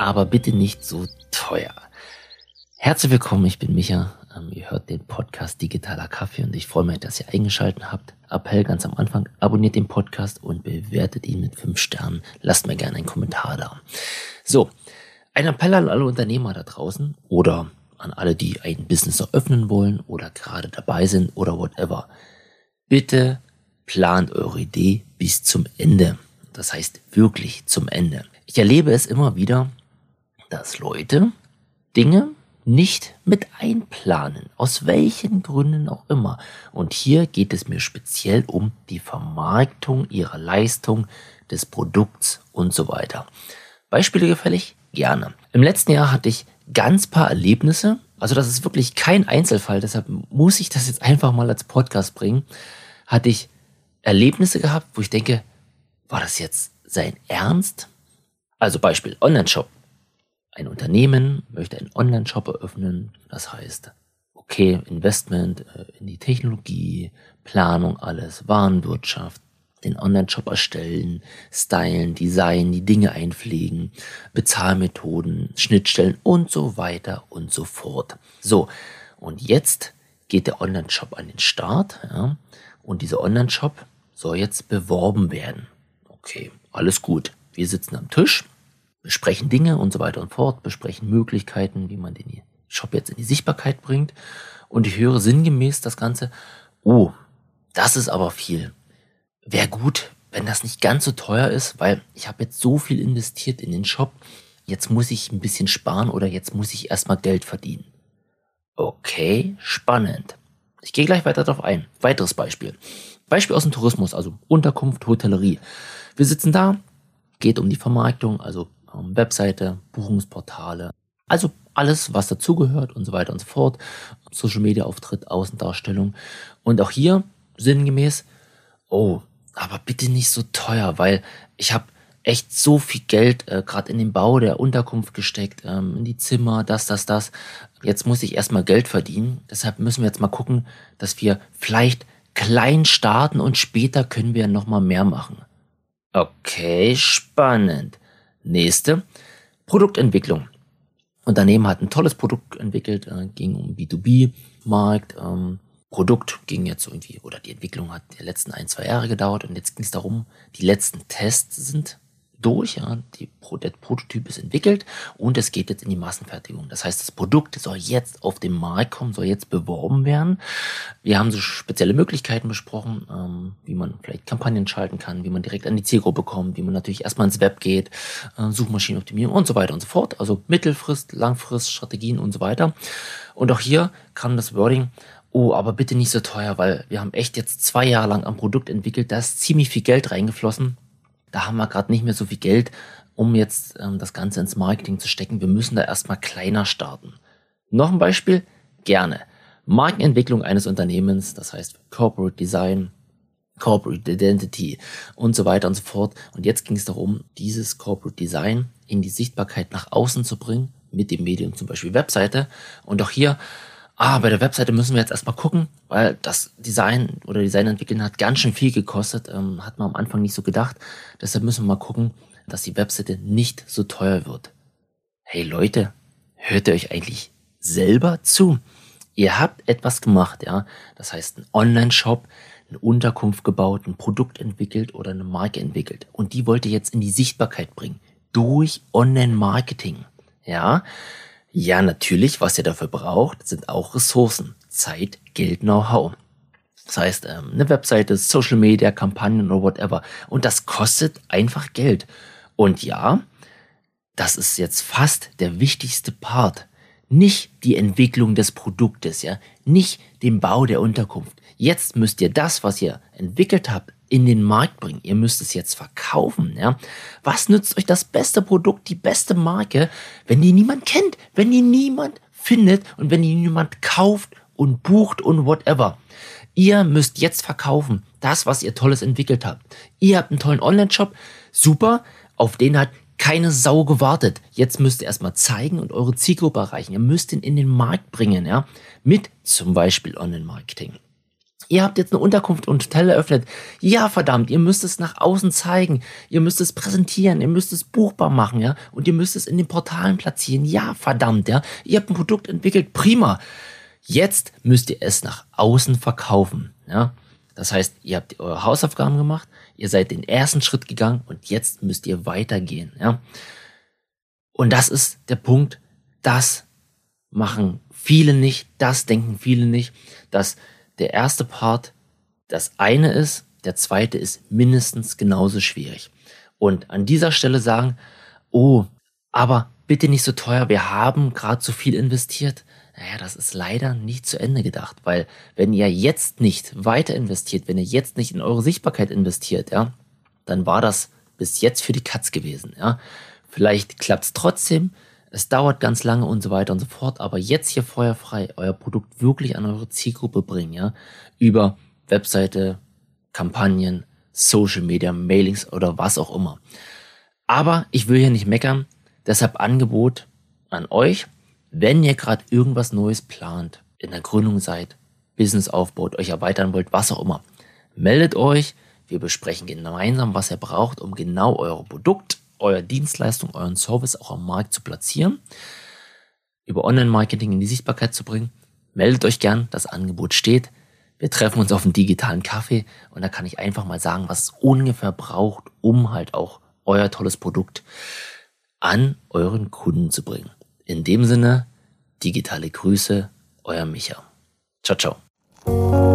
aber bitte nicht so teuer. Herzlich willkommen, ich bin Micha. Ähm, ihr hört den Podcast Digitaler Kaffee und ich freue mich, dass ihr eingeschaltet habt. Appell ganz am Anfang, abonniert den Podcast und bewertet ihn mit fünf Sternen. Lasst mir gerne einen Kommentar da. So, ein Appell an alle Unternehmer da draußen oder an alle, die ein Business eröffnen wollen oder gerade dabei sind oder whatever. Bitte plant eure Idee bis zum Ende. Das heißt wirklich zum Ende. Ich erlebe es immer wieder, dass Leute Dinge nicht mit einplanen, aus welchen Gründen auch immer. Und hier geht es mir speziell um die Vermarktung ihrer Leistung, des Produkts und so weiter. Beispiele gefällig? Gerne. Im letzten Jahr hatte ich ganz paar Erlebnisse, also das ist wirklich kein Einzelfall, deshalb muss ich das jetzt einfach mal als Podcast bringen, hatte ich Erlebnisse gehabt, wo ich denke, war das jetzt sein Ernst? Also Beispiel Online-Shop. Ein Unternehmen möchte einen Online-Shop eröffnen, das heißt, okay, Investment äh, in die Technologie, Planung, alles, Warenwirtschaft, den Online-Shop erstellen, stylen, designen, die Dinge einpflegen, Bezahlmethoden, Schnittstellen und so weiter und so fort. So, und jetzt geht der Online-Shop an den Start ja, und dieser Online-Shop soll jetzt beworben werden. Okay, alles gut. Wir sitzen am Tisch, besprechen Dinge und so weiter und fort, besprechen Möglichkeiten, wie man den Shop jetzt in die Sichtbarkeit bringt. Und ich höre sinngemäß das Ganze, oh, das ist aber viel. Wäre gut, wenn das nicht ganz so teuer ist, weil ich habe jetzt so viel investiert in den Shop, jetzt muss ich ein bisschen sparen oder jetzt muss ich erstmal Geld verdienen. Okay, spannend. Ich gehe gleich weiter darauf ein. Weiteres Beispiel. Beispiel aus dem Tourismus, also Unterkunft, Hotellerie. Wir sitzen da, geht um die Vermarktung, also Webseite, Buchungsportale, also alles, was dazugehört und so weiter und so fort. Social Media Auftritt, Außendarstellung. Und auch hier sinngemäß, oh, aber bitte nicht so teuer, weil ich habe echt so viel Geld äh, gerade in den Bau der Unterkunft gesteckt, ähm, in die Zimmer, das, das, das. Jetzt muss ich erstmal Geld verdienen. Deshalb müssen wir jetzt mal gucken, dass wir vielleicht klein starten und später können wir nochmal mehr machen. Okay, spannend. Nächste. Produktentwicklung. Unternehmen hat ein tolles Produkt entwickelt, äh, ging um B2B-Markt. Ähm, Produkt ging jetzt irgendwie, oder die Entwicklung hat die letzten ein, zwei Jahre gedauert und jetzt ging es darum, die letzten Tests sind durch. Ja, die, der Prototyp ist entwickelt und es geht jetzt in die Massenfertigung. Das heißt, das Produkt soll jetzt auf den Markt kommen, soll jetzt beworben werden. Wir haben so spezielle Möglichkeiten besprochen, ähm, wie man vielleicht Kampagnen schalten kann, wie man direkt an die Zielgruppe kommt, wie man natürlich erstmal ins Web geht, äh, Suchmaschinenoptimierung und so weiter und so fort. Also Mittelfrist, Langfrist, Strategien und so weiter. Und auch hier kam das Wording, oh, aber bitte nicht so teuer, weil wir haben echt jetzt zwei Jahre lang am Produkt entwickelt, da ist ziemlich viel Geld reingeflossen da haben wir gerade nicht mehr so viel Geld, um jetzt ähm, das Ganze ins Marketing zu stecken. Wir müssen da erstmal kleiner starten. Noch ein Beispiel? Gerne. Markenentwicklung eines Unternehmens, das heißt Corporate Design, Corporate Identity und so weiter und so fort. Und jetzt ging es darum, dieses Corporate Design in die Sichtbarkeit nach außen zu bringen, mit dem Medium zum Beispiel Webseite. Und auch hier ah, bei der Webseite müssen wir jetzt erstmal gucken, weil das Design oder Design entwickeln hat ganz schön viel gekostet, ähm, hat man am Anfang nicht so gedacht. Deshalb müssen wir mal gucken, dass die Webseite nicht so teuer wird. Hey Leute, hört ihr euch eigentlich selber zu? Ihr habt etwas gemacht, ja. Das heißt, ein Online-Shop, eine Unterkunft gebaut, ein Produkt entwickelt oder eine Marke entwickelt. Und die wollt ihr jetzt in die Sichtbarkeit bringen. Durch Online-Marketing. Ja. Ja, natürlich, was ihr dafür braucht, sind auch Ressourcen. Zeit, Geld, Know-how. Das heißt, ähm, eine Webseite, Social Media, Kampagnen oder whatever. Und das kostet einfach Geld. Und ja, das ist jetzt fast der wichtigste Part. Nicht die Entwicklung des Produktes, ja. Nicht den Bau der Unterkunft. Jetzt müsst ihr das, was ihr entwickelt habt, in den Markt bringen. Ihr müsst es jetzt verkaufen, ja. Was nützt euch das beste Produkt, die beste Marke, wenn die niemand kennt, wenn die niemand findet und wenn die niemand kauft und bucht und whatever. Ihr müsst jetzt verkaufen, das, was ihr Tolles entwickelt habt. Ihr habt einen tollen Online-Shop, super, auf den hat keine Sau gewartet. Jetzt müsst ihr erstmal zeigen und eure Zielgruppe erreichen. Ihr müsst ihn in den Markt bringen, ja, mit zum Beispiel Online-Marketing. Ihr habt jetzt eine Unterkunft und Hotel eröffnet. Ja, verdammt, ihr müsst es nach außen zeigen. Ihr müsst es präsentieren. Ihr müsst es buchbar machen, ja. Und ihr müsst es in den Portalen platzieren. Ja, verdammt, ja. Ihr habt ein Produkt entwickelt. Prima. Jetzt müsst ihr es nach außen verkaufen, ja. Das heißt, ihr habt eure Hausaufgaben gemacht. Ihr seid den ersten Schritt gegangen und jetzt müsst ihr weitergehen, ja. Und das ist der Punkt, das machen viele nicht, das denken viele nicht, dass der erste Part das eine ist, der zweite ist mindestens genauso schwierig. Und an dieser Stelle sagen, oh, aber bitte nicht so teuer, wir haben gerade zu viel investiert. Naja, das ist leider nicht zu Ende gedacht, weil wenn ihr jetzt nicht weiter investiert, wenn ihr jetzt nicht in eure Sichtbarkeit investiert, ja, dann war das bis jetzt für die Katz gewesen, ja. Vielleicht klappt es trotzdem, es dauert ganz lange und so weiter und so fort, aber jetzt hier feuerfrei euer Produkt wirklich an eure Zielgruppe bringen, ja, über Webseite, Kampagnen, Social Media, Mailings oder was auch immer. Aber ich will hier nicht meckern, deshalb Angebot an euch, wenn ihr gerade irgendwas Neues plant, in der Gründung seid, Business aufbaut, euch erweitern wollt, was auch immer, meldet euch, wir besprechen gemeinsam, was ihr braucht, um genau euer Produkt eure Dienstleistung, euren Service auch am Markt zu platzieren, über Online-Marketing in die Sichtbarkeit zu bringen, meldet euch gern, das Angebot steht. Wir treffen uns auf einen digitalen Kaffee und da kann ich einfach mal sagen, was es ungefähr braucht, um halt auch euer tolles Produkt an euren Kunden zu bringen. In dem Sinne, digitale Grüße, euer Micha. Ciao, ciao.